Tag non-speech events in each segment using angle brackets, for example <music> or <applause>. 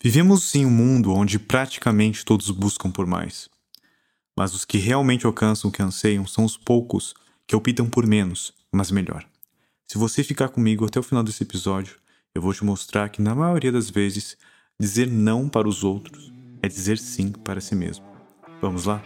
Vivemos em um mundo onde praticamente todos buscam por mais. Mas os que realmente alcançam o que anseiam são os poucos que optam por menos, mas melhor. Se você ficar comigo até o final desse episódio, eu vou te mostrar que, na maioria das vezes, dizer não para os outros é dizer sim para si mesmo. Vamos lá?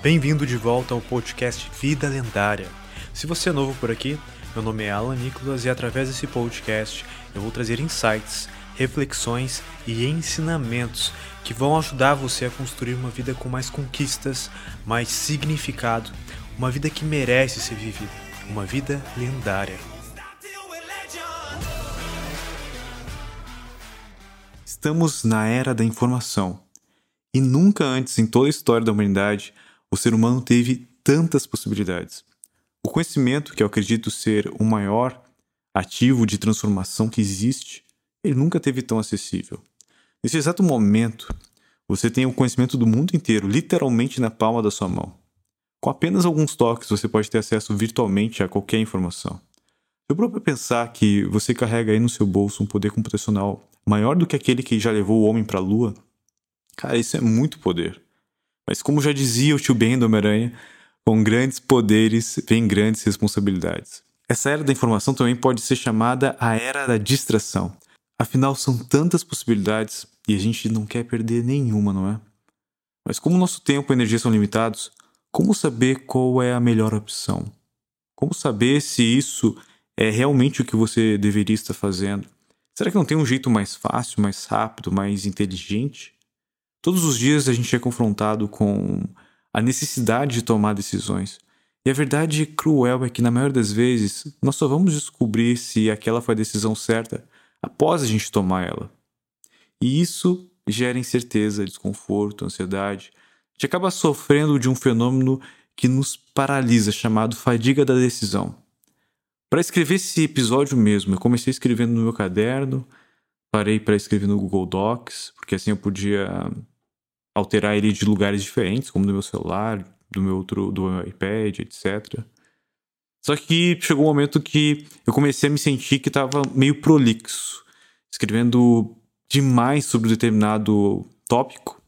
Bem-vindo de volta ao podcast Vida Lendária. Se você é novo por aqui, meu nome é Alan Nicolas e através desse podcast eu vou trazer insights reflexões e ensinamentos que vão ajudar você a construir uma vida com mais conquistas, mais significado, uma vida que merece ser vivida, uma vida lendária. Estamos na era da informação. E nunca antes em toda a história da humanidade o ser humano teve tantas possibilidades. O conhecimento, que eu acredito ser o maior ativo de transformação que existe, ele nunca teve tão acessível. Nesse exato momento, você tem o conhecimento do mundo inteiro literalmente na palma da sua mão. Com apenas alguns toques, você pode ter acesso virtualmente a qualquer informação. Eu próprio pensar que você carrega aí no seu bolso um poder computacional maior do que aquele que já levou o homem para a lua, cara, isso é muito poder. Mas como já dizia o tio Ben do Homem-Aranha, com grandes poderes vem grandes responsabilidades. Essa era da informação também pode ser chamada a era da distração. Afinal, são tantas possibilidades e a gente não quer perder nenhuma, não é? Mas como nosso tempo e energia são limitados, como saber qual é a melhor opção? Como saber se isso é realmente o que você deveria estar fazendo? Será que não tem um jeito mais fácil, mais rápido, mais inteligente? Todos os dias a gente é confrontado com a necessidade de tomar decisões. E a verdade cruel é que, na maioria das vezes, nós só vamos descobrir se aquela foi a decisão certa após a gente tomar ela. E isso gera incerteza, desconforto, ansiedade. A gente acaba sofrendo de um fenômeno que nos paralisa, chamado fadiga da decisão. Para escrever esse episódio mesmo, eu comecei escrevendo no meu caderno, parei para escrever no Google Docs, porque assim eu podia alterar ele de lugares diferentes, como no meu celular, do meu outro, do meu iPad, etc. Só que chegou um momento que eu comecei a me sentir que estava meio prolixo, escrevendo demais sobre determinado tópico.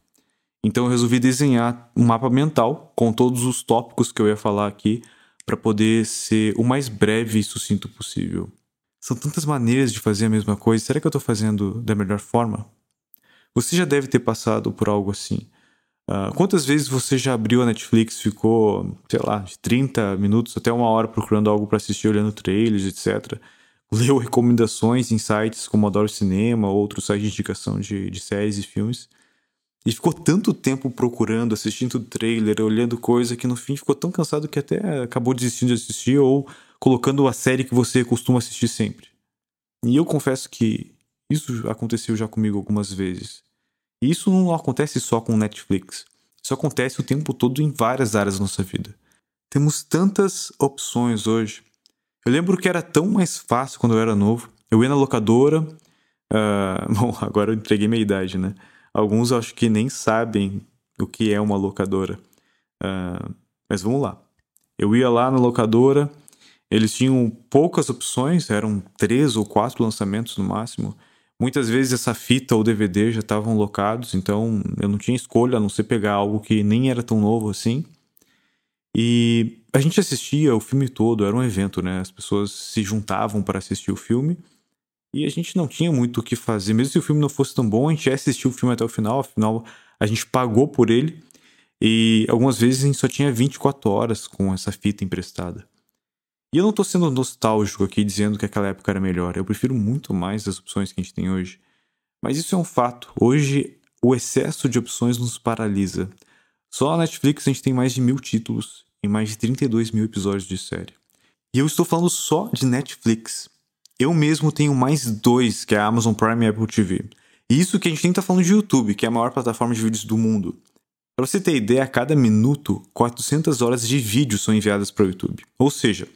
Então eu resolvi desenhar um mapa mental com todos os tópicos que eu ia falar aqui para poder ser o mais breve e sucinto possível. São tantas maneiras de fazer a mesma coisa, será que eu estou fazendo da melhor forma? Você já deve ter passado por algo assim. Uh, quantas vezes você já abriu a Netflix, ficou, sei lá, de 30 minutos até uma hora procurando algo para assistir, olhando trailers, etc. Leu recomendações em sites como Adoro Cinema, outros sites de indicação de, de séries e filmes. E ficou tanto tempo procurando, assistindo trailer, olhando coisa, que no fim ficou tão cansado que até acabou desistindo de assistir ou colocando a série que você costuma assistir sempre. E eu confesso que isso aconteceu já comigo algumas vezes. Isso não acontece só com Netflix. Isso acontece o tempo todo em várias áreas da nossa vida. Temos tantas opções hoje. Eu lembro que era tão mais fácil quando eu era novo. Eu ia na locadora. Uh, <laughs> bom, agora eu entreguei minha idade, né? Alguns acho que nem sabem o que é uma locadora. Uh, mas vamos lá. Eu ia lá na locadora, eles tinham poucas opções, eram três ou quatro lançamentos no máximo. Muitas vezes essa fita ou DVD já estavam locados, então eu não tinha escolha a não ser pegar algo que nem era tão novo assim. E a gente assistia o filme todo, era um evento, né? As pessoas se juntavam para assistir o filme e a gente não tinha muito o que fazer. Mesmo se o filme não fosse tão bom, a gente ia assistir o filme até o final, afinal a gente pagou por ele. E algumas vezes a gente só tinha 24 horas com essa fita emprestada. E eu não estou sendo nostálgico aqui dizendo que aquela época era melhor. Eu prefiro muito mais as opções que a gente tem hoje. Mas isso é um fato. Hoje, o excesso de opções nos paralisa. Só na Netflix a gente tem mais de mil títulos e mais de 32 mil episódios de série. E eu estou falando só de Netflix. Eu mesmo tenho mais dois, que é a Amazon Prime e a Apple TV. E isso que a gente nem está falando de YouTube, que é a maior plataforma de vídeos do mundo. Para você ter ideia, a cada minuto, 400 horas de vídeo são enviadas para o YouTube. Ou seja,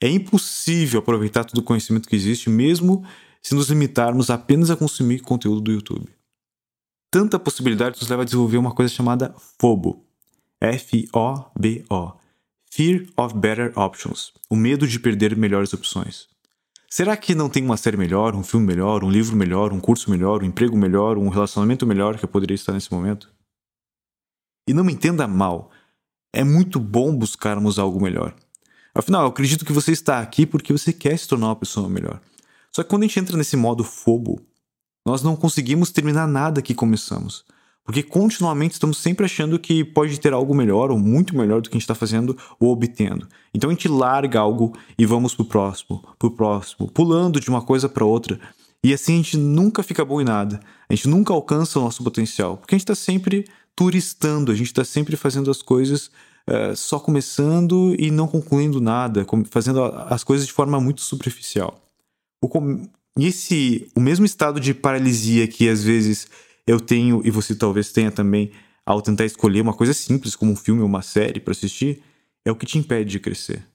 é impossível aproveitar todo o conhecimento que existe, mesmo se nos limitarmos apenas a consumir conteúdo do YouTube. Tanta possibilidade nos leva a desenvolver uma coisa chamada FOBO. F-O-B-O. Fear of Better Options. O medo de perder melhores opções. Será que não tem uma série melhor, um filme melhor, um livro melhor, um curso melhor, um emprego melhor, um relacionamento melhor que eu poderia estar nesse momento? E não me entenda mal, é muito bom buscarmos algo melhor. Afinal, eu acredito que você está aqui porque você quer se tornar uma pessoa melhor. Só que quando a gente entra nesse modo fobo, nós não conseguimos terminar nada que começamos. Porque continuamente estamos sempre achando que pode ter algo melhor ou muito melhor do que a gente está fazendo ou obtendo. Então a gente larga algo e vamos pro próximo, pro próximo, pulando de uma coisa para outra. E assim a gente nunca fica bom em nada. A gente nunca alcança o nosso potencial. Porque a gente está sempre turistando, a gente está sempre fazendo as coisas uh, só começando e não concluindo nada, fazendo as coisas de forma muito superficial. O com... E esse, o mesmo estado de paralisia que às vezes eu tenho, e você talvez tenha também, ao tentar escolher uma coisa simples, como um filme ou uma série para assistir, é o que te impede de crescer.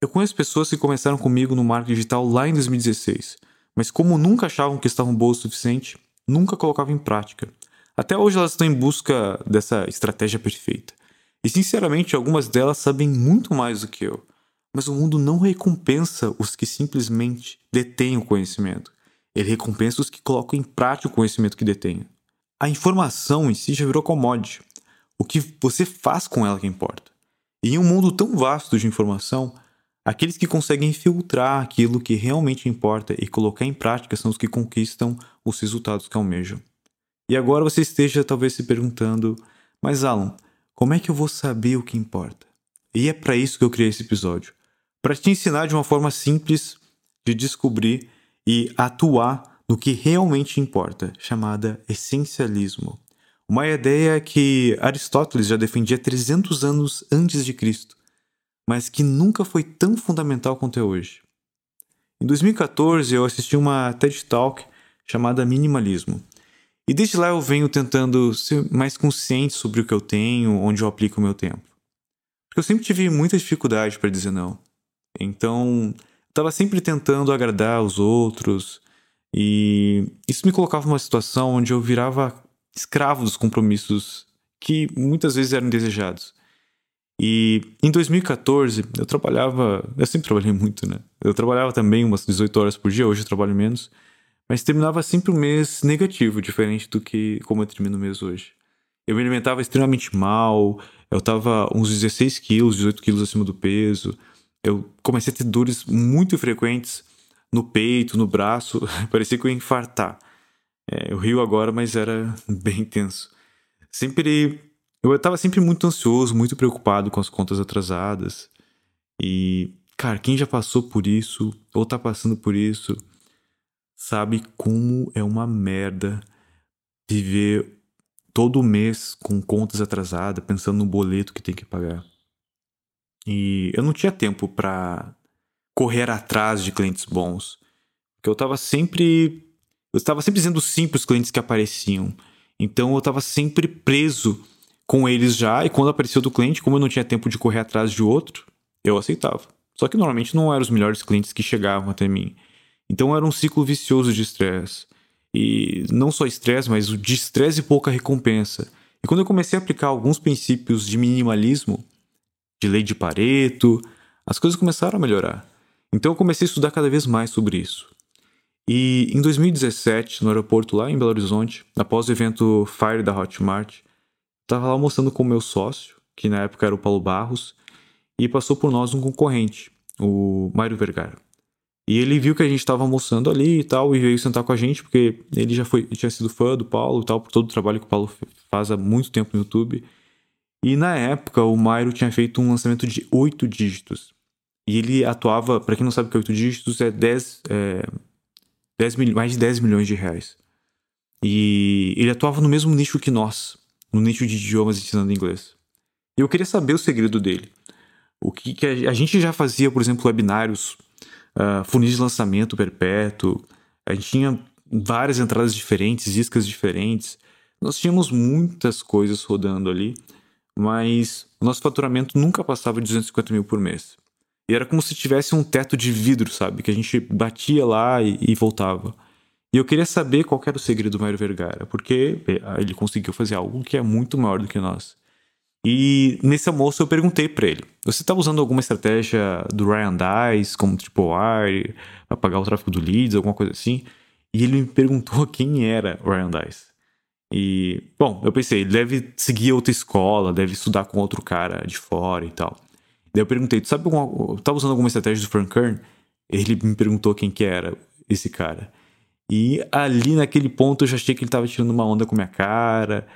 Eu conheço pessoas que começaram comigo no marketing digital lá em 2016, mas como nunca achavam que estavam boas o suficiente, nunca colocavam em prática. Até hoje elas estão em busca dessa estratégia perfeita. E sinceramente, algumas delas sabem muito mais do que eu. Mas o mundo não recompensa os que simplesmente detêm o conhecimento. Ele recompensa os que colocam em prática o conhecimento que detêm. A informação em si já virou commodity. O que você faz com ela que importa. E em um mundo tão vasto de informação, aqueles que conseguem filtrar aquilo que realmente importa e colocar em prática são os que conquistam os resultados que almejam. E agora você esteja talvez se perguntando: mas Alan, como é que eu vou saber o que importa? E é para isso que eu criei esse episódio para te ensinar de uma forma simples de descobrir e atuar no que realmente importa, chamada essencialismo. Uma ideia que Aristóteles já defendia 300 anos antes de Cristo, mas que nunca foi tão fundamental quanto é hoje. Em 2014, eu assisti uma TED Talk chamada Minimalismo. E desde lá eu venho tentando ser mais consciente sobre o que eu tenho, onde eu aplico o meu tempo. Porque eu sempre tive muita dificuldade para dizer não. Então, estava sempre tentando agradar os outros e isso me colocava numa situação onde eu virava escravo dos compromissos que muitas vezes eram desejados. E em 2014 eu trabalhava, eu sempre trabalhei muito, né? Eu trabalhava também umas 18 horas por dia, hoje eu trabalho menos, mas terminava sempre um mês negativo, diferente do que como eu termino o mês hoje. Eu me alimentava extremamente mal, eu tava uns 16 quilos, 18 quilos acima do peso, eu comecei a ter dores muito frequentes no peito, no braço, <laughs> parecia que eu ia infartar. É, eu rio agora, mas era <laughs> bem intenso. Sempre. Eu estava sempre muito ansioso, muito preocupado com as contas atrasadas. E, cara, quem já passou por isso, ou tá passando por isso, sabe como é uma merda viver todo mês com contas atrasadas, pensando no boleto que tem que pagar. E eu não tinha tempo para correr atrás de clientes bons. Porque eu estava sempre. Eu estava sempre dizendo sim para os clientes que apareciam. Então eu estava sempre preso com eles já. E quando apareceu do cliente, como eu não tinha tempo de correr atrás de outro, eu aceitava. Só que normalmente não eram os melhores clientes que chegavam até mim. Então era um ciclo vicioso de estresse. E não só estresse, mas o de estresse e pouca recompensa. E quando eu comecei a aplicar alguns princípios de minimalismo, de lei de Pareto, as coisas começaram a melhorar. Então eu comecei a estudar cada vez mais sobre isso. E em 2017, no aeroporto lá em Belo Horizonte, após o evento Fire da Hotmart, estava lá almoçando com o meu sócio, que na época era o Paulo Barros, e passou por nós um concorrente, o Mário Vergara. E ele viu que a gente estava almoçando ali e tal, e veio sentar com a gente, porque ele já foi, tinha sido fã do Paulo e tal, por todo o trabalho que o Paulo faz há muito tempo no YouTube. E na época, o Mairo tinha feito um lançamento de oito dígitos. E ele atuava, para quem não sabe o que é oito dígitos, é 10, é, 10 mil, mais de 10 milhões de reais. E ele atuava no mesmo nicho que nós, no nicho de idiomas ensinando inglês. Eu queria saber o segredo dele. O que, que a, a, gente já fazia, por exemplo, webinários, uh, funis de lançamento perpétuo, a gente tinha várias entradas diferentes, iscas diferentes. Nós tínhamos muitas coisas rodando ali mas o nosso faturamento nunca passava de 250 mil por mês. E era como se tivesse um teto de vidro, sabe? Que a gente batia lá e, e voltava. E eu queria saber qual era o segredo do Mário Vergara, porque ele conseguiu fazer algo que é muito maior do que nós. E nesse almoço eu perguntei para ele: você tá usando alguma estratégia do Ryan Dice, como TripleWire, para pagar o tráfego do leads, alguma coisa assim? E ele me perguntou <laughs> quem era o Ryan Dice. E, bom, eu pensei, ele deve seguir outra escola, deve estudar com outro cara de fora e tal. Daí eu perguntei, tu sabe alguma, tá usando alguma estratégia do Frank Kern? Ele me perguntou quem que era esse cara. E ali naquele ponto eu já achei que ele tava tirando uma onda com minha cara,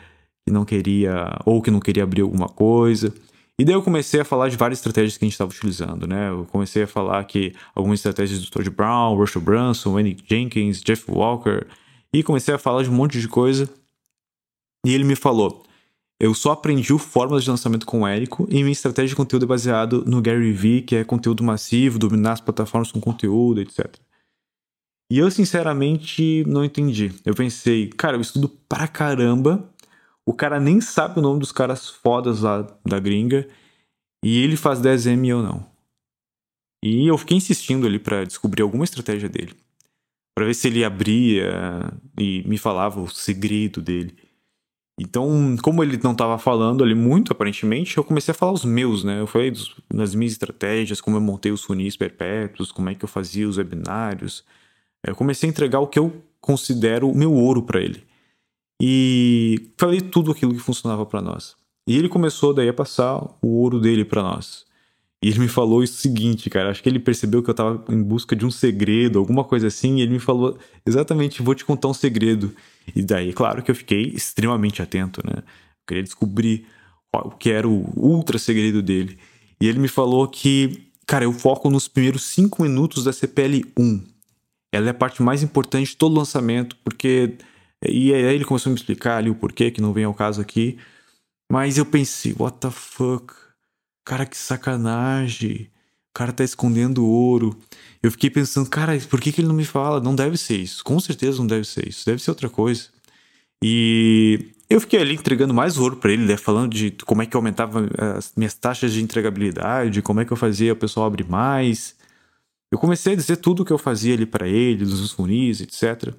que não queria, ou que não queria abrir alguma coisa. E daí eu comecei a falar de várias estratégias que a gente estava utilizando, né? Eu comecei a falar que algumas estratégias do Todd Brown, Russell Brunson, Andy Jenkins, Jeff Walker, e comecei a falar de um monte de coisa. E ele me falou: eu só aprendi o fórmula de lançamento com o Érico e minha estratégia de conteúdo é baseado no Gary Vee, que é conteúdo massivo, dominar as plataformas com conteúdo, etc. E eu, sinceramente, não entendi. Eu pensei, cara, eu estudo pra caramba, o cara nem sabe o nome dos caras fodas lá da gringa, e ele faz 10M e eu não. E eu fiquei insistindo ali para descobrir alguma estratégia dele. para ver se ele abria e me falava o segredo dele. Então, como ele não estava falando ali muito, aparentemente, eu comecei a falar os meus, né? Eu falei dos, minhas estratégias, como eu montei os funis perpétuos, como é que eu fazia os webinários. Eu comecei a entregar o que eu considero o meu ouro para ele. E falei tudo aquilo que funcionava para nós. E ele começou daí a passar o ouro dele para nós. E ele me falou o seguinte, cara. Acho que ele percebeu que eu tava em busca de um segredo, alguma coisa assim. E ele me falou exatamente: vou te contar um segredo. E daí, claro que eu fiquei extremamente atento, né? Eu queria descobrir o que era o ultra segredo dele. E ele me falou que, cara, eu foco nos primeiros cinco minutos da CPL 1. Ela é a parte mais importante de todo lançamento, porque. E aí ele começou a me explicar ali o porquê, que não vem ao caso aqui. Mas eu pensei, what the fuck? Cara, que sacanagem. O cara tá escondendo ouro. Eu fiquei pensando, cara, por que, que ele não me fala? Não deve ser isso. Com certeza não deve ser isso. Deve ser outra coisa. E eu fiquei ali entregando mais ouro para ele, né? falando de como é que eu aumentava as minhas taxas de entregabilidade, como é que eu fazia o pessoal abrir mais. Eu comecei a dizer tudo o que eu fazia ali para ele, dos funis, etc.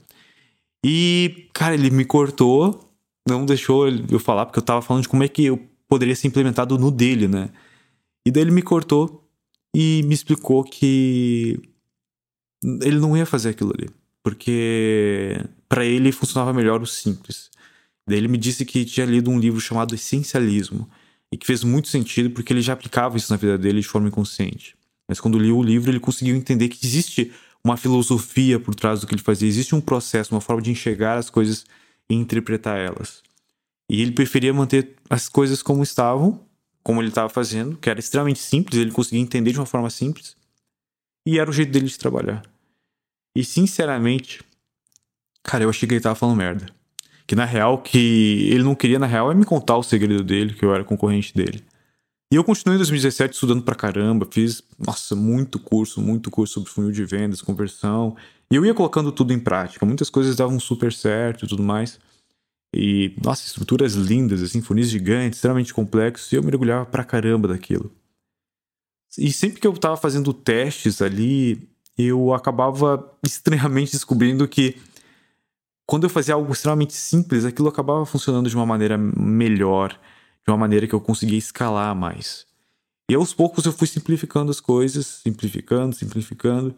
E, cara, ele me cortou, não deixou eu falar, porque eu tava falando de como é que eu poderia ser implementado no dele, né? E daí ele me cortou e me explicou que ele não ia fazer aquilo ali, porque para ele funcionava melhor o simples. Daí ele me disse que tinha lido um livro chamado Essencialismo e que fez muito sentido porque ele já aplicava isso na vida dele de forma inconsciente. Mas quando liu o livro, ele conseguiu entender que existe uma filosofia por trás do que ele fazia, existe um processo, uma forma de enxergar as coisas e interpretar elas. E ele preferia manter as coisas como estavam como ele estava fazendo, que era extremamente simples, ele conseguia entender de uma forma simples, e era o jeito dele de trabalhar. E sinceramente, cara, eu achei que ele tava falando merda. Que na real, que ele não queria, na real, é me contar o segredo dele, que eu era concorrente dele. E eu continuei em 2017 estudando pra caramba, fiz, nossa, muito curso, muito curso sobre funil de vendas, conversão. E eu ia colocando tudo em prática. Muitas coisas davam super certo e tudo mais. E, nossa, estruturas lindas, assim, funis gigantes, extremamente complexos, e eu mergulhava pra caramba daquilo. E sempre que eu tava fazendo testes ali, eu acabava estranhamente descobrindo que quando eu fazia algo extremamente simples, aquilo acabava funcionando de uma maneira melhor, de uma maneira que eu conseguia escalar mais. E aos poucos eu fui simplificando as coisas, simplificando, simplificando,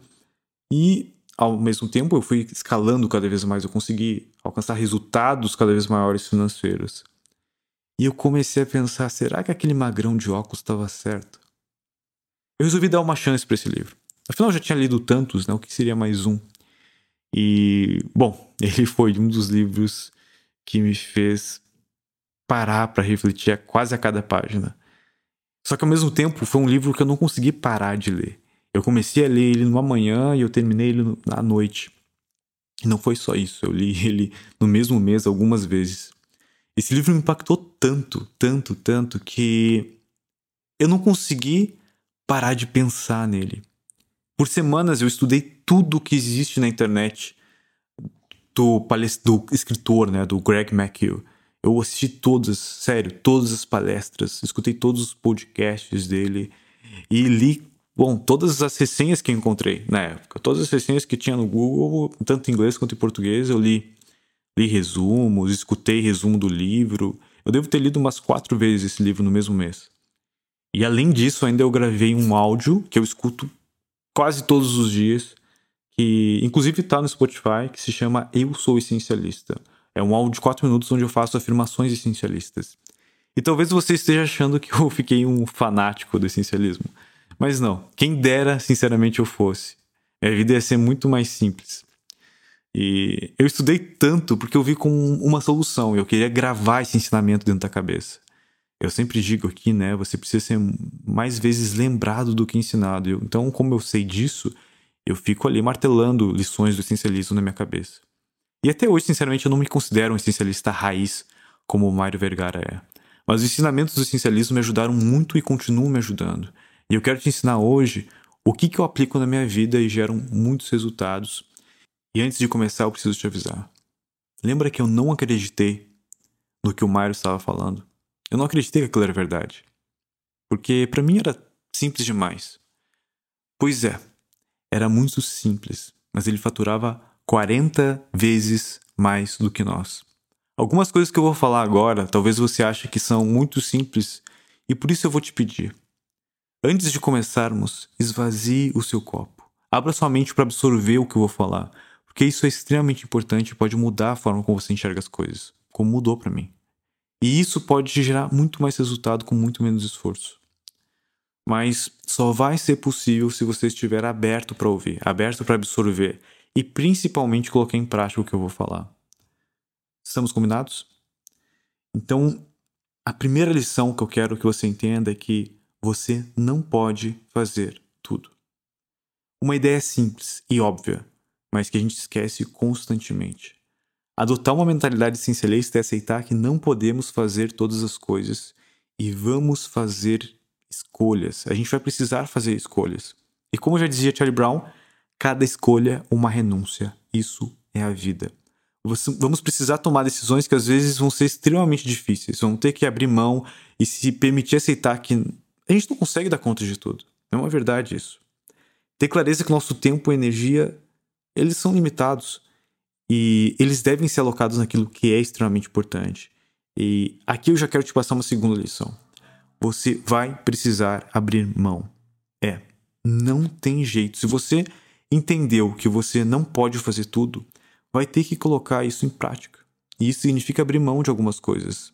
e ao mesmo tempo eu fui escalando cada vez mais, eu consegui alcançar resultados cada vez maiores financeiros. E eu comecei a pensar, será que aquele magrão de óculos estava certo? Eu resolvi dar uma chance para esse livro. Afinal, eu já tinha lido tantos, né? O que seria mais um? E, bom, <laughs> ele foi um dos livros que me fez parar para refletir quase a cada página. Só que ao mesmo tempo foi um livro que eu não consegui parar de ler. Eu comecei a ler ele numa manhã e eu terminei ele à noite. E não foi só isso, eu li <laughs> ele no mesmo mês algumas vezes. Esse livro me impactou tanto, tanto, tanto que eu não consegui parar de pensar nele. Por semanas eu estudei tudo que existe na internet do, do escritor, né, do Greg McHugh. Eu assisti todas, sério, todas as palestras, escutei todos os podcasts dele e li Bom, todas as resenhas que encontrei na época, todas as resenhas que tinha no Google, tanto em inglês quanto em português, eu li. Li resumos, escutei resumo do livro. Eu devo ter lido umas quatro vezes esse livro no mesmo mês. E além disso, ainda eu gravei um áudio que eu escuto quase todos os dias, que inclusive está no Spotify, que se chama Eu Sou Essencialista. É um áudio de quatro minutos onde eu faço afirmações essencialistas. E talvez você esteja achando que eu fiquei um fanático do essencialismo. Mas não, quem dera, sinceramente, eu fosse. Minha vida ia ser muito mais simples. E eu estudei tanto porque eu vi com uma solução. Eu queria gravar esse ensinamento dentro da cabeça. Eu sempre digo aqui, né? Você precisa ser mais vezes lembrado do que ensinado. então, como eu sei disso, eu fico ali martelando lições do essencialismo na minha cabeça. E até hoje, sinceramente, eu não me considero um essencialista raiz como o Mário Vergara é. Mas os ensinamentos do essencialismo me ajudaram muito e continuam me ajudando. E eu quero te ensinar hoje o que, que eu aplico na minha vida e geram muitos resultados e antes de começar, eu preciso te avisar. Lembra que eu não acreditei no que o Mário estava falando? Eu não acreditei que aquilo era verdade. Porque para mim era simples demais. Pois é, era muito simples, mas ele faturava 40 vezes mais do que nós. Algumas coisas que eu vou falar agora, talvez você ache que são muito simples, e por isso eu vou te pedir. Antes de começarmos, esvazie o seu copo. Abra sua mente para absorver o que eu vou falar porque isso é extremamente importante e pode mudar a forma como você enxerga as coisas, como mudou para mim. E isso pode te gerar muito mais resultado com muito menos esforço. Mas só vai ser possível se você estiver aberto para ouvir, aberto para absorver e principalmente colocar em prática o que eu vou falar. Estamos combinados? Então, a primeira lição que eu quero que você entenda é que você não pode fazer tudo. Uma ideia simples e óbvia, mas que a gente esquece constantemente. Adotar uma mentalidade essencialista é aceitar que não podemos fazer todas as coisas e vamos fazer escolhas. A gente vai precisar fazer escolhas. E como já dizia Charlie Brown, cada escolha uma renúncia. Isso é a vida. Vamos precisar tomar decisões que às vezes vão ser extremamente difíceis. Vamos ter que abrir mão e se permitir aceitar que a gente não consegue dar conta de tudo. É uma verdade isso. Ter clareza que nosso tempo e energia eles são limitados e eles devem ser alocados naquilo que é extremamente importante. E aqui eu já quero te passar uma segunda lição. Você vai precisar abrir mão. É, não tem jeito. Se você entendeu que você não pode fazer tudo, vai ter que colocar isso em prática. E isso significa abrir mão de algumas coisas.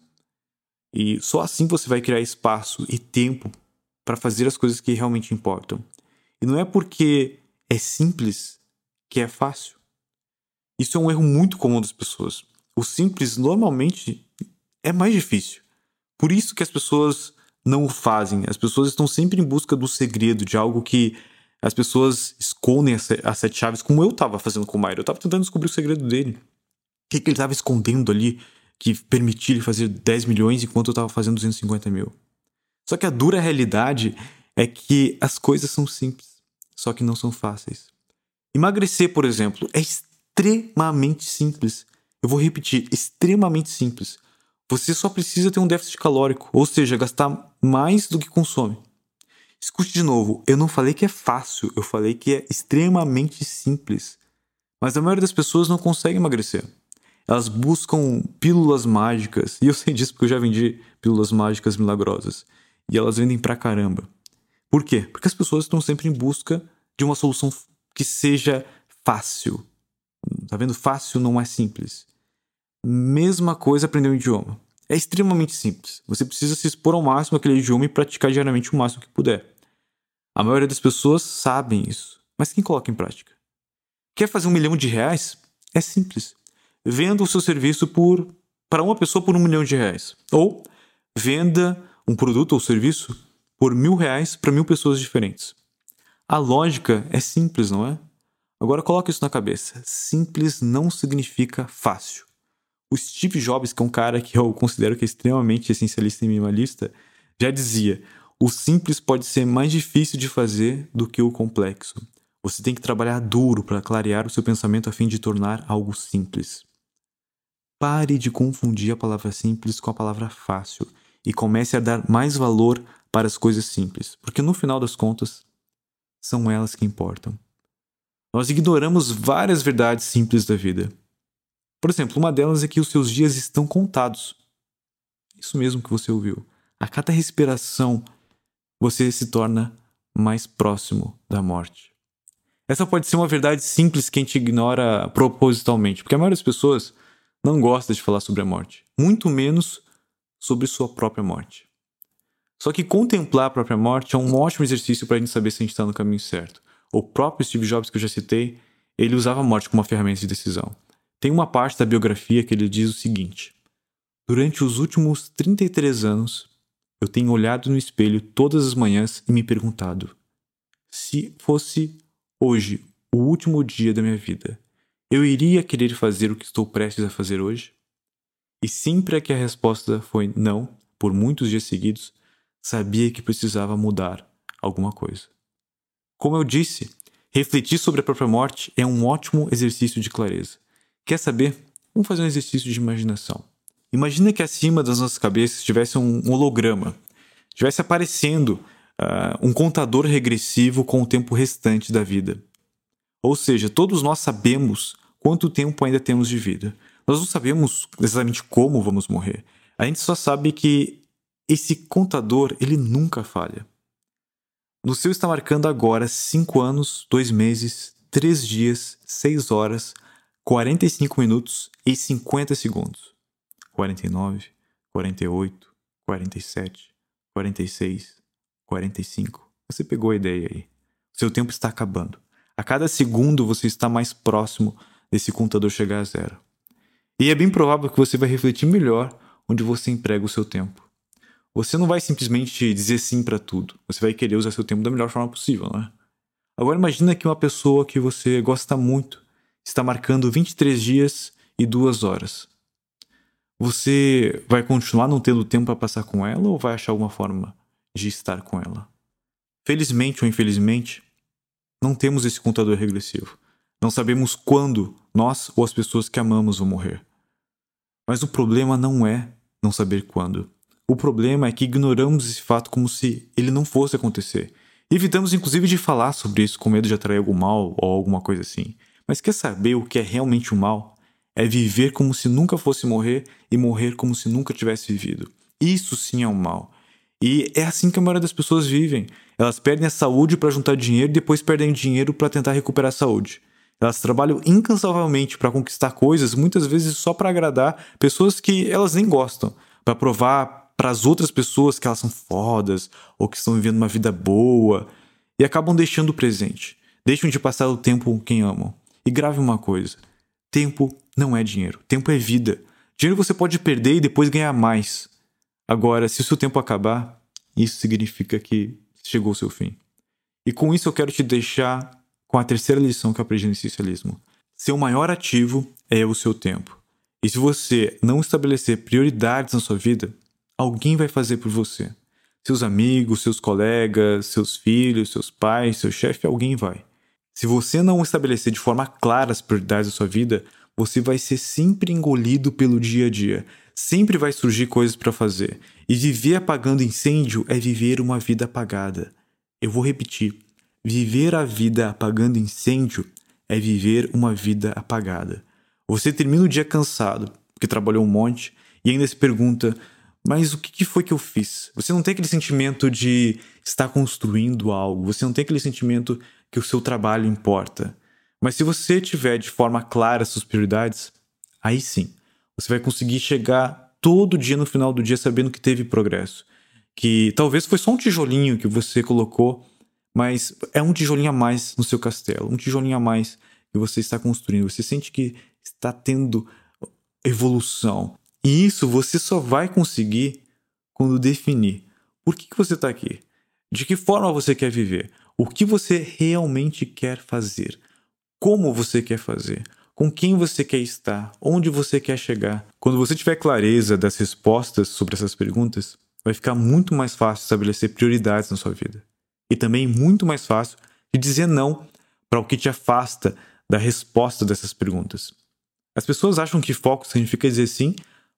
E só assim você vai criar espaço e tempo para fazer as coisas que realmente importam. E não é porque é simples que é fácil. Isso é um erro muito comum das pessoas. O simples normalmente é mais difícil. Por isso que as pessoas não o fazem. As pessoas estão sempre em busca do segredo, de algo que as pessoas escondem as sete chaves, como eu estava fazendo com o Mairo. Eu estava tentando descobrir o segredo dele. O que, que ele estava escondendo ali que permitia ele fazer 10 milhões enquanto eu estava fazendo 250 mil? Só que a dura realidade é que as coisas são simples, só que não são fáceis. Emagrecer, por exemplo, é extremamente simples. Eu vou repetir, extremamente simples. Você só precisa ter um déficit calórico, ou seja, gastar mais do que consome. Escute de novo, eu não falei que é fácil, eu falei que é extremamente simples. Mas a maioria das pessoas não consegue emagrecer. Elas buscam pílulas mágicas, e eu sei disso porque eu já vendi pílulas mágicas milagrosas. E elas vendem pra caramba. Por quê? Porque as pessoas estão sempre em busca de uma solução que seja fácil. Tá vendo? Fácil não é simples. Mesma coisa aprender um idioma. É extremamente simples. Você precisa se expor ao máximo àquele idioma e praticar diariamente o máximo que puder. A maioria das pessoas sabem isso, mas quem coloca em prática? Quer fazer um milhão de reais? É simples. Venda o seu serviço por para uma pessoa por um milhão de reais. Ou venda um produto ou serviço por mil reais para mil pessoas diferentes. A lógica é simples, não é? Agora coloque isso na cabeça. Simples não significa fácil. O Steve Jobs, que é um cara que eu considero que é extremamente essencialista e minimalista, já dizia: o simples pode ser mais difícil de fazer do que o complexo. Você tem que trabalhar duro para clarear o seu pensamento a fim de tornar algo simples. Pare de confundir a palavra simples com a palavra fácil e comece a dar mais valor para as coisas simples, porque no final das contas, são elas que importam. Nós ignoramos várias verdades simples da vida. Por exemplo, uma delas é que os seus dias estão contados. Isso mesmo que você ouviu. A cada respiração, você se torna mais próximo da morte. Essa pode ser uma verdade simples que a gente ignora propositalmente, porque a maioria das pessoas não gosta de falar sobre a morte, muito menos sobre sua própria morte. Só que contemplar a própria morte é um ótimo exercício para a gente saber se a gente está no caminho certo. O próprio Steve Jobs, que eu já citei, ele usava a morte como uma ferramenta de decisão. Tem uma parte da biografia que ele diz o seguinte: Durante os últimos 33 anos, eu tenho olhado no espelho todas as manhãs e me perguntado: se fosse hoje o último dia da minha vida, eu iria querer fazer o que estou prestes a fazer hoje? E sempre que a resposta foi não, por muitos dias seguidos, sabia que precisava mudar alguma coisa. Como eu disse, refletir sobre a própria morte é um ótimo exercício de clareza. Quer saber? Vamos fazer um exercício de imaginação. Imagina que acima das nossas cabeças tivesse um holograma, estivesse aparecendo uh, um contador regressivo com o tempo restante da vida. Ou seja, todos nós sabemos quanto tempo ainda temos de vida. Nós não sabemos exatamente como vamos morrer. A gente só sabe que esse contador ele nunca falha. No seu está marcando agora 5 anos, 2 meses, 3 dias, 6 horas, 45 minutos e 50 segundos. 49, 48, 47, 46, 45. Você pegou a ideia aí. Seu tempo está acabando. A cada segundo você está mais próximo desse contador chegar a zero. E é bem provável que você vai refletir melhor onde você emprega o seu tempo. Você não vai simplesmente dizer sim para tudo. Você vai querer usar seu tempo da melhor forma possível, não é? Agora imagina que uma pessoa que você gosta muito está marcando 23 dias e 2 horas. Você vai continuar não tendo tempo para passar com ela ou vai achar alguma forma de estar com ela? Felizmente ou infelizmente, não temos esse contador regressivo. Não sabemos quando nós ou as pessoas que amamos vão morrer. Mas o problema não é não saber quando. O problema é que ignoramos esse fato como se ele não fosse acontecer. Evitamos inclusive de falar sobre isso com medo de atrair algum mal ou alguma coisa assim. Mas quer saber o que é realmente o mal? É viver como se nunca fosse morrer e morrer como se nunca tivesse vivido. Isso sim é um mal. E é assim que a maioria das pessoas vivem. Elas perdem a saúde para juntar dinheiro e depois perdem dinheiro para tentar recuperar a saúde. Elas trabalham incansavelmente para conquistar coisas, muitas vezes só para agradar pessoas que elas nem gostam, para provar para as outras pessoas que elas são fodas ou que estão vivendo uma vida boa e acabam deixando o presente. Deixam de passar o tempo com quem amam. E grave uma coisa: Tempo não é dinheiro. Tempo é vida. Dinheiro você pode perder e depois ganhar mais. Agora, se o seu tempo acabar, isso significa que chegou o seu fim. E com isso eu quero te deixar com a terceira lição que eu aprendi no essencialismo. Seu maior ativo é o seu tempo. E se você não estabelecer prioridades na sua vida, alguém vai fazer por você. Seus amigos, seus colegas, seus filhos, seus pais, seu chefe, alguém vai. Se você não estabelecer de forma clara as prioridades da sua vida, você vai ser sempre engolido pelo dia a dia. Sempre vai surgir coisas para fazer. E viver apagando incêndio é viver uma vida apagada. Eu vou repetir. Viver a vida apagando incêndio é viver uma vida apagada. Você termina o dia cansado, porque trabalhou um monte, e ainda se pergunta: mas o que foi que eu fiz? Você não tem aquele sentimento de estar construindo algo, você não tem aquele sentimento que o seu trabalho importa. Mas se você tiver de forma clara suas prioridades, aí sim, você vai conseguir chegar todo dia no final do dia sabendo que teve progresso. Que talvez foi só um tijolinho que você colocou, mas é um tijolinho a mais no seu castelo, um tijolinho a mais que você está construindo. Você sente que está tendo evolução. E isso você só vai conseguir quando definir por que, que você está aqui, de que forma você quer viver, o que você realmente quer fazer, como você quer fazer, com quem você quer estar, onde você quer chegar. Quando você tiver clareza das respostas sobre essas perguntas, vai ficar muito mais fácil estabelecer prioridades na sua vida. E também muito mais fácil de dizer não para o que te afasta da resposta dessas perguntas. As pessoas acham que foco significa dizer sim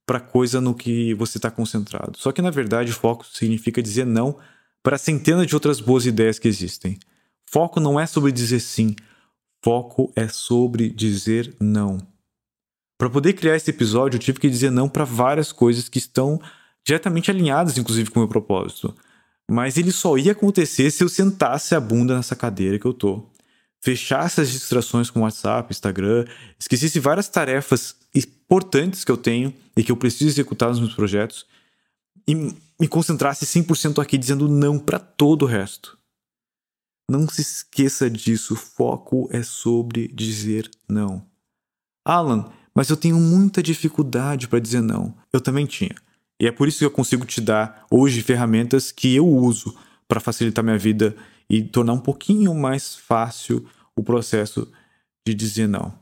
para coisa no que você está concentrado. Só que na verdade foco significa dizer não para centenas de outras boas ideias que existem. Foco não é sobre dizer sim, foco é sobre dizer não. Para poder criar esse episódio, eu tive que dizer não para várias coisas que estão diretamente alinhadas, inclusive, com o meu propósito. Mas ele só ia acontecer se eu sentasse a bunda nessa cadeira que eu tô. Fechasse as distrações com WhatsApp, Instagram, esquecesse várias tarefas importantes que eu tenho e que eu preciso executar nos meus projetos e me concentrasse 100% aqui dizendo não para todo o resto. Não se esqueça disso, foco é sobre dizer não. Alan, mas eu tenho muita dificuldade para dizer não. Eu também tinha. E é por isso que eu consigo te dar hoje ferramentas que eu uso para facilitar minha vida e tornar um pouquinho mais fácil o processo de dizer não.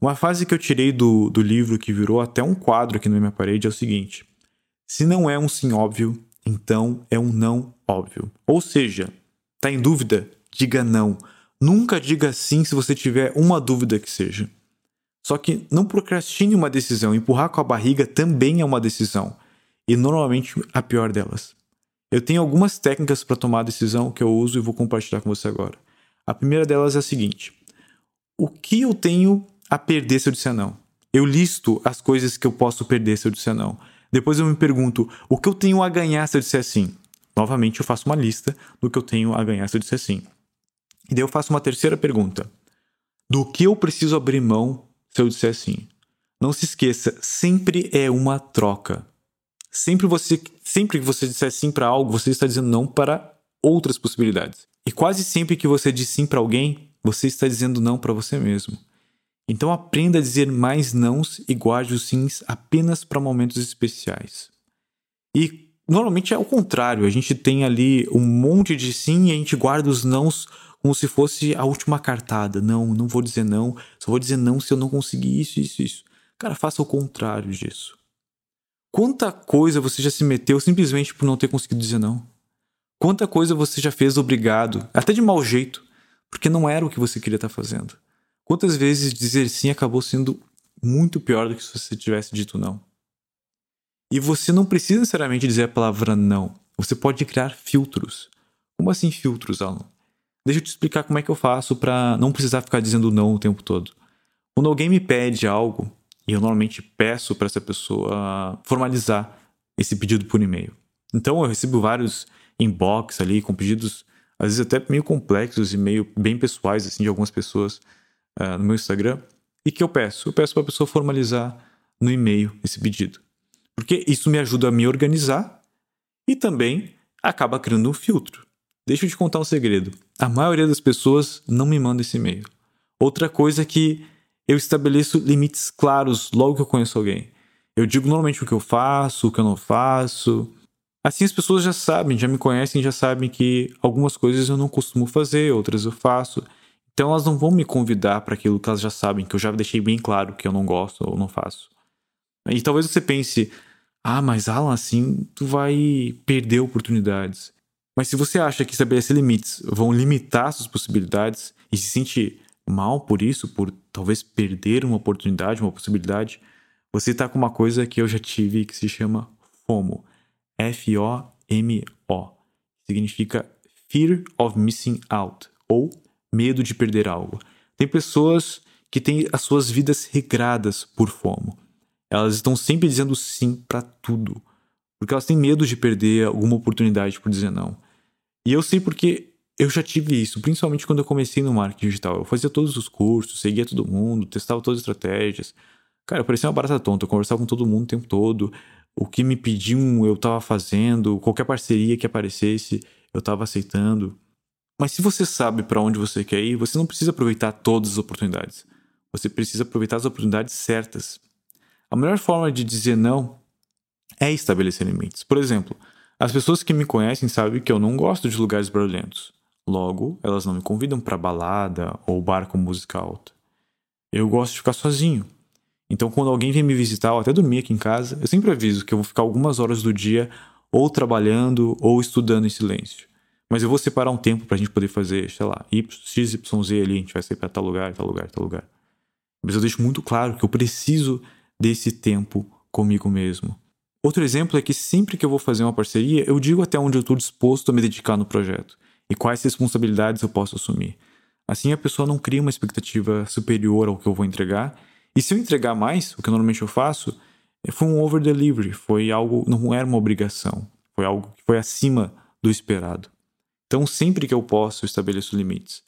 Uma frase que eu tirei do, do livro que virou até um quadro aqui na minha parede é o seguinte: Se não é um sim óbvio, então é um não óbvio. Ou seja, tá em dúvida? Diga não. Nunca diga sim se você tiver uma dúvida que seja. Só que não procrastine uma decisão. Empurrar com a barriga também é uma decisão e normalmente a pior delas. Eu tenho algumas técnicas para tomar decisão que eu uso e vou compartilhar com você agora. A primeira delas é a seguinte: o que eu tenho a perder se eu disser não? Eu listo as coisas que eu posso perder se eu disser não. Depois eu me pergunto: o que eu tenho a ganhar se eu disser sim? Novamente eu faço uma lista do que eu tenho a ganhar se eu disser sim. E daí eu faço uma terceira pergunta: do que eu preciso abrir mão se eu disser sim? Não se esqueça, sempre é uma troca. Sempre você, sempre que você disser sim para algo, você está dizendo não para outras possibilidades. E quase sempre que você diz sim para alguém, você está dizendo não para você mesmo. Então aprenda a dizer mais nãos e guarde os sims apenas para momentos especiais. E normalmente é o contrário, a gente tem ali um monte de sim e a gente guarda os nãos como se fosse a última cartada. Não, não vou dizer não, só vou dizer não se eu não conseguir isso, isso, isso. Cara, faça o contrário disso. Quanta coisa você já se meteu simplesmente por não ter conseguido dizer não? Quanta coisa você já fez obrigado, até de mau jeito, porque não era o que você queria estar fazendo? Quantas vezes dizer sim acabou sendo muito pior do que se você tivesse dito não? E você não precisa necessariamente dizer a palavra não. Você pode criar filtros. Como assim filtros, Alan? Deixa eu te explicar como é que eu faço para não precisar ficar dizendo não o tempo todo. Quando alguém me pede algo, e eu normalmente peço para essa pessoa formalizar esse pedido por e-mail. Então eu recebo vários inbox ali com pedidos, às vezes até meio complexos e meio bem pessoais, assim, de algumas pessoas uh, no meu Instagram. E que eu peço? Eu peço para a pessoa formalizar no e-mail esse pedido. Porque isso me ajuda a me organizar e também acaba criando um filtro. Deixa eu te contar um segredo. A maioria das pessoas não me manda esse e-mail. Outra coisa é que eu estabeleço limites claros logo que eu conheço alguém. Eu digo normalmente o que eu faço, o que eu não faço. Assim as pessoas já sabem, já me conhecem, já sabem que algumas coisas eu não costumo fazer, outras eu faço. Então elas não vão me convidar para aquilo que elas já sabem, que eu já deixei bem claro que eu não gosto ou não faço. E talvez você pense, ah, mas Alan, assim tu vai perder oportunidades. Mas se você acha que estabelecer limites vão limitar suas possibilidades e se sentir mal por isso, por talvez perder uma oportunidade, uma possibilidade, você está com uma coisa que eu já tive que se chama FOMO. F-O-M-O. Significa Fear of Missing Out ou medo de perder algo. Tem pessoas que têm as suas vidas regradas por FOMO. Elas estão sempre dizendo sim para tudo, porque elas têm medo de perder alguma oportunidade por dizer não. E eu sei porque eu já tive isso, principalmente quando eu comecei no marketing digital. Eu fazia todos os cursos, seguia todo mundo, testava todas as estratégias. Cara, eu parecia uma barata tonta, eu conversava com todo mundo o tempo todo. O que me pediam, eu estava fazendo, qualquer parceria que aparecesse, eu estava aceitando. Mas se você sabe para onde você quer ir, você não precisa aproveitar todas as oportunidades. Você precisa aproveitar as oportunidades certas. A melhor forma de dizer não é estabelecer limites. Por exemplo, as pessoas que me conhecem sabem que eu não gosto de lugares barulhentos. Logo, elas não me convidam para balada ou bar com música alta. Eu gosto de ficar sozinho. Então, quando alguém vem me visitar ou até dormir aqui em casa, eu sempre aviso que eu vou ficar algumas horas do dia ou trabalhando ou estudando em silêncio. Mas eu vou separar um tempo para a gente poder fazer, sei lá, X, Y, Z ali, a gente vai sair para tal lugar, tal lugar, tal lugar. Mas eu deixo muito claro que eu preciso desse tempo comigo mesmo. Outro exemplo é que sempre que eu vou fazer uma parceria, eu digo até onde eu estou disposto a me dedicar no projeto e quais responsabilidades eu posso assumir. Assim a pessoa não cria uma expectativa superior ao que eu vou entregar, e se eu entregar mais, o que normalmente eu faço, foi um over delivery, foi algo, não era uma obrigação, foi algo que foi acima do esperado. Então, sempre que eu posso, eu estabeleço limites.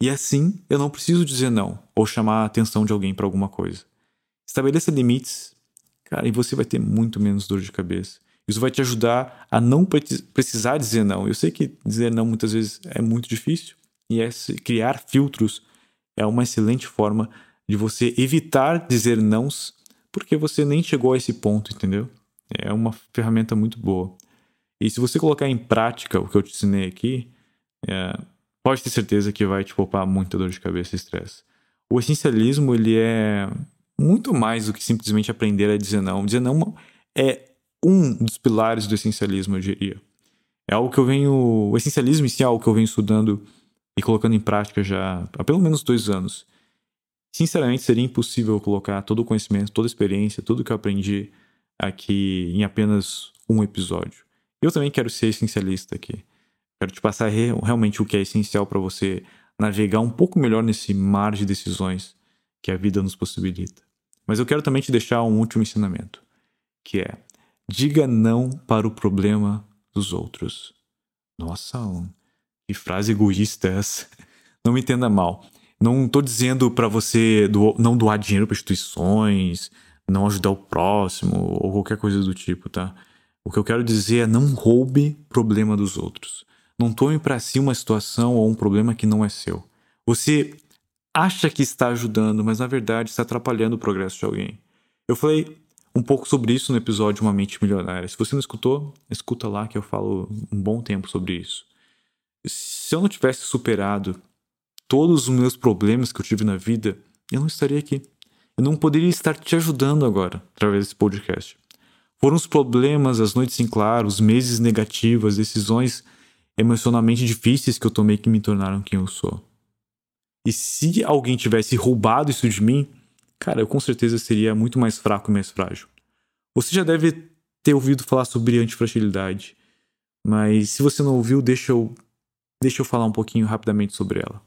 E assim, eu não preciso dizer não ou chamar a atenção de alguém para alguma coisa. Estabeleça limites, cara, e você vai ter muito menos dor de cabeça. Isso vai te ajudar a não precisar dizer não. Eu sei que dizer não muitas vezes é muito difícil e é criar filtros é uma excelente forma de você evitar dizer nãos porque você nem chegou a esse ponto, entendeu? É uma ferramenta muito boa. E se você colocar em prática o que eu te ensinei aqui, é, pode ter certeza que vai te poupar muita dor de cabeça e estresse. O essencialismo, ele é muito mais do que simplesmente aprender a dizer não. Dizer não é um dos pilares do essencialismo, eu diria. É algo que eu venho. O essencialismo em si é algo que eu venho estudando e colocando em prática já há pelo menos dois anos. Sinceramente, seria impossível colocar todo o conhecimento, toda a experiência, tudo que eu aprendi aqui em apenas um episódio. Eu também quero ser essencialista aqui. Quero te passar realmente o que é essencial para você navegar um pouco melhor nesse mar de decisões que a vida nos possibilita. Mas eu quero também te deixar um último ensinamento, que é: diga não para o problema dos outros. Nossa, que frase egoísta é essa. <laughs> Não me entenda mal. Não estou dizendo para você do, não doar dinheiro para instituições, não ajudar o próximo ou qualquer coisa do tipo, tá? O que eu quero dizer é não roube problema dos outros. Não tome para si uma situação ou um problema que não é seu. Você acha que está ajudando, mas na verdade está atrapalhando o progresso de alguém. Eu falei um pouco sobre isso no episódio Uma Mente Milionária. Se você não escutou, escuta lá que eu falo um bom tempo sobre isso. Se eu não tivesse superado todos os meus problemas que eu tive na vida, eu não estaria aqui. Eu não poderia estar te ajudando agora através desse podcast. Foram os problemas, as noites em claro, os meses negativos, as decisões emocionalmente difíceis que eu tomei que me tornaram quem eu sou. E se alguém tivesse roubado isso de mim, cara, eu com certeza seria muito mais fraco e mais frágil. Você já deve ter ouvido falar sobre antifragilidade, mas se você não ouviu, deixa eu, deixa eu falar um pouquinho rapidamente sobre ela.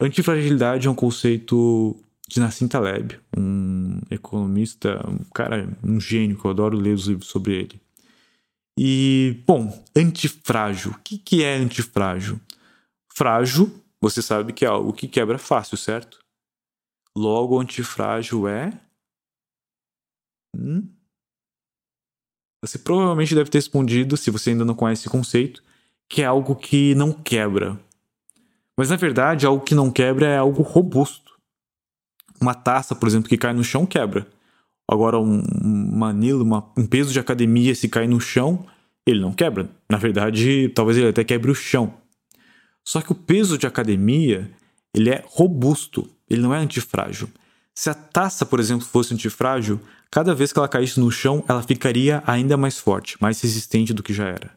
Antifragilidade é um conceito de Nassim Taleb, um economista, um cara, um gênio que eu adoro ler os livros sobre ele. E, bom, antifrágil. O que, que é antifrágil? Frágil, você sabe que é algo que quebra fácil, certo? Logo, antifrágil é. Hum? Você provavelmente deve ter respondido, se você ainda não conhece esse conceito, que é algo que não quebra. Mas na verdade, algo que não quebra é algo robusto. Uma taça, por exemplo, que cai no chão quebra. Agora, um, uma anilo, uma, um peso de academia, se cair no chão, ele não quebra. Na verdade, talvez ele até quebre o chão. Só que o peso de academia, ele é robusto, ele não é antifrágil. Se a taça, por exemplo, fosse antifrágil, cada vez que ela caísse no chão, ela ficaria ainda mais forte, mais resistente do que já era.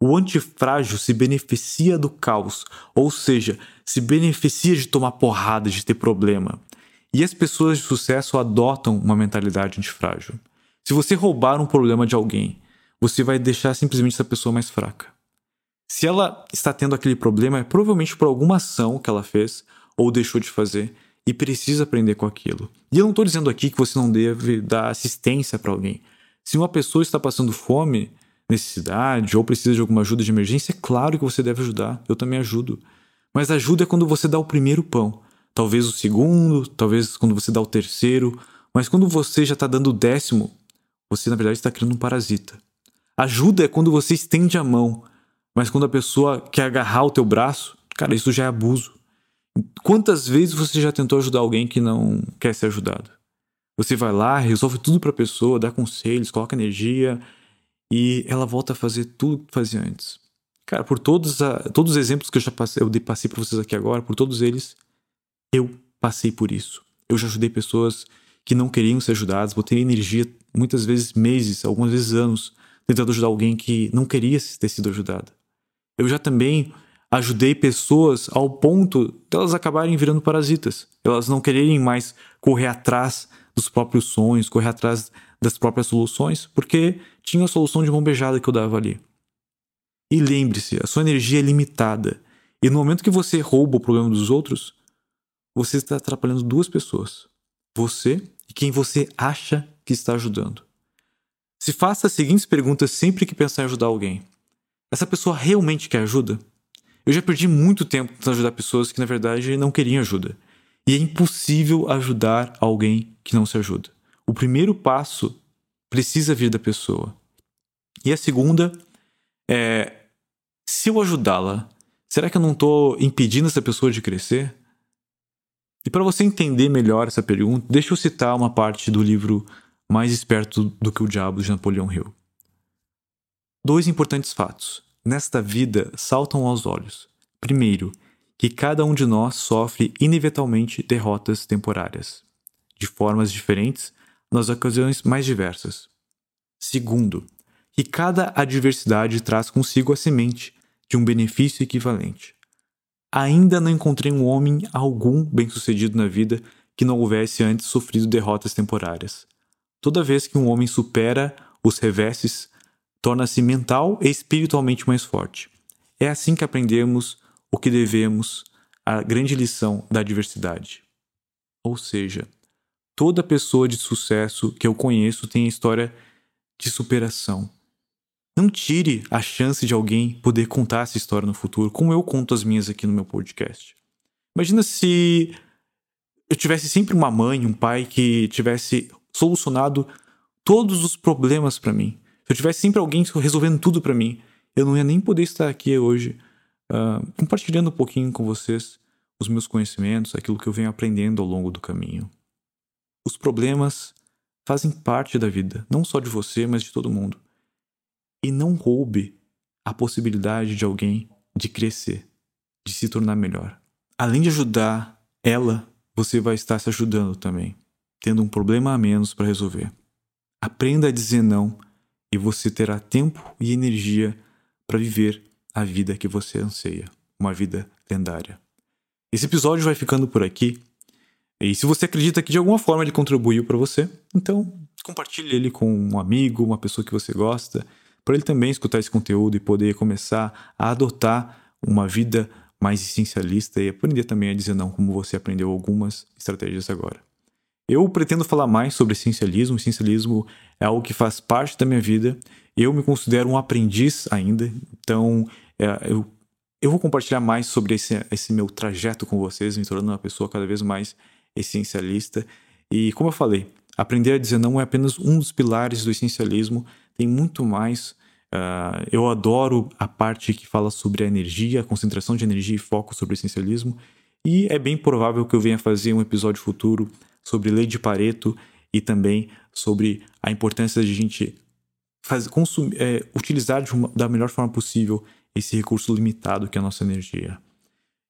O antifrágil se beneficia do caos, ou seja, se beneficia de tomar porrada, de ter problema. E as pessoas de sucesso adotam uma mentalidade antifrágil. Se você roubar um problema de alguém, você vai deixar simplesmente essa pessoa mais fraca. Se ela está tendo aquele problema, é provavelmente por alguma ação que ela fez ou deixou de fazer e precisa aprender com aquilo. E eu não estou dizendo aqui que você não deve dar assistência para alguém. Se uma pessoa está passando fome, necessidade ou precisa de alguma ajuda de emergência, é claro que você deve ajudar. Eu também ajudo. Mas ajuda é quando você dá o primeiro pão talvez o segundo, talvez quando você dá o terceiro, mas quando você já está dando o décimo, você na verdade está criando um parasita. Ajuda é quando você estende a mão, mas quando a pessoa quer agarrar o teu braço, cara, isso já é abuso. Quantas vezes você já tentou ajudar alguém que não quer ser ajudado? Você vai lá, resolve tudo para a pessoa, dá conselhos, coloca energia e ela volta a fazer tudo que fazia antes. Cara, por todos, a, todos os exemplos que eu já passei, eu passei para vocês aqui agora, por todos eles, eu passei por isso. Eu já ajudei pessoas que não queriam ser ajudadas, botei energia, muitas vezes meses, algumas vezes anos, tentando ajudar alguém que não queria ter sido ajudada. Eu já também ajudei pessoas ao ponto de elas acabarem virando parasitas. Elas não quererem mais correr atrás dos próprios sonhos, correr atrás das próprias soluções, porque tinha a solução de mão beijada que eu dava ali. E lembre-se, a sua energia é limitada. E no momento que você rouba o problema dos outros, você está atrapalhando duas pessoas. Você e quem você acha que está ajudando. Se faça as seguintes perguntas sempre que pensar em ajudar alguém: Essa pessoa realmente quer ajuda? Eu já perdi muito tempo tentando ajudar pessoas que na verdade não queriam ajuda. E é impossível ajudar alguém que não se ajuda. O primeiro passo precisa vir da pessoa. E a segunda é: se eu ajudá-la, será que eu não estou impedindo essa pessoa de crescer? E para você entender melhor essa pergunta, deixa eu citar uma parte do livro Mais Esperto do que o Diabo de Napoleão Hill. Dois importantes fatos nesta vida saltam aos olhos. Primeiro, que cada um de nós sofre inevitavelmente derrotas temporárias, de formas diferentes, nas ocasiões mais diversas. Segundo, que cada adversidade traz consigo a semente de um benefício equivalente. Ainda não encontrei um homem algum bem-sucedido na vida que não houvesse antes sofrido derrotas temporárias. Toda vez que um homem supera os reveses, torna-se mental e espiritualmente mais forte. É assim que aprendemos o que devemos, a grande lição da adversidade. Ou seja, toda pessoa de sucesso que eu conheço tem história de superação. Não tire a chance de alguém poder contar essa história no futuro, como eu conto as minhas aqui no meu podcast. Imagina se eu tivesse sempre uma mãe, um pai que tivesse solucionado todos os problemas para mim. Se eu tivesse sempre alguém resolvendo tudo para mim, eu não ia nem poder estar aqui hoje uh, compartilhando um pouquinho com vocês os meus conhecimentos, aquilo que eu venho aprendendo ao longo do caminho. Os problemas fazem parte da vida, não só de você, mas de todo mundo. E não roube a possibilidade de alguém de crescer, de se tornar melhor. Além de ajudar ela, você vai estar se ajudando também, tendo um problema a menos para resolver. Aprenda a dizer não e você terá tempo e energia para viver a vida que você anseia, uma vida lendária. Esse episódio vai ficando por aqui. E se você acredita que de alguma forma ele contribuiu para você, então compartilhe ele com um amigo, uma pessoa que você gosta, para ele também escutar esse conteúdo e poder começar a adotar uma vida mais essencialista e aprender também a dizer não, como você aprendeu algumas estratégias agora. Eu pretendo falar mais sobre essencialismo. O essencialismo é algo que faz parte da minha vida. Eu me considero um aprendiz ainda, então é, eu, eu vou compartilhar mais sobre esse, esse meu trajeto com vocês, me tornando uma pessoa cada vez mais essencialista. E como eu falei, aprender a dizer não é apenas um dos pilares do essencialismo, tem muito mais. Uh, eu adoro a parte que fala sobre a energia, a concentração de energia e foco sobre o essencialismo. E é bem provável que eu venha fazer um episódio futuro sobre lei de Pareto e também sobre a importância de a gente faz, consumir, é, utilizar uma, da melhor forma possível esse recurso limitado que é a nossa energia.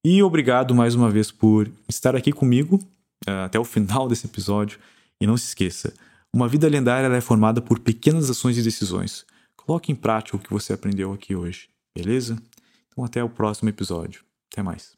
E obrigado mais uma vez por estar aqui comigo uh, até o final desse episódio. E não se esqueça, uma vida lendária é formada por pequenas ações e decisões. Coloque em prática o que você aprendeu aqui hoje, beleza? Então até o próximo episódio. Até mais.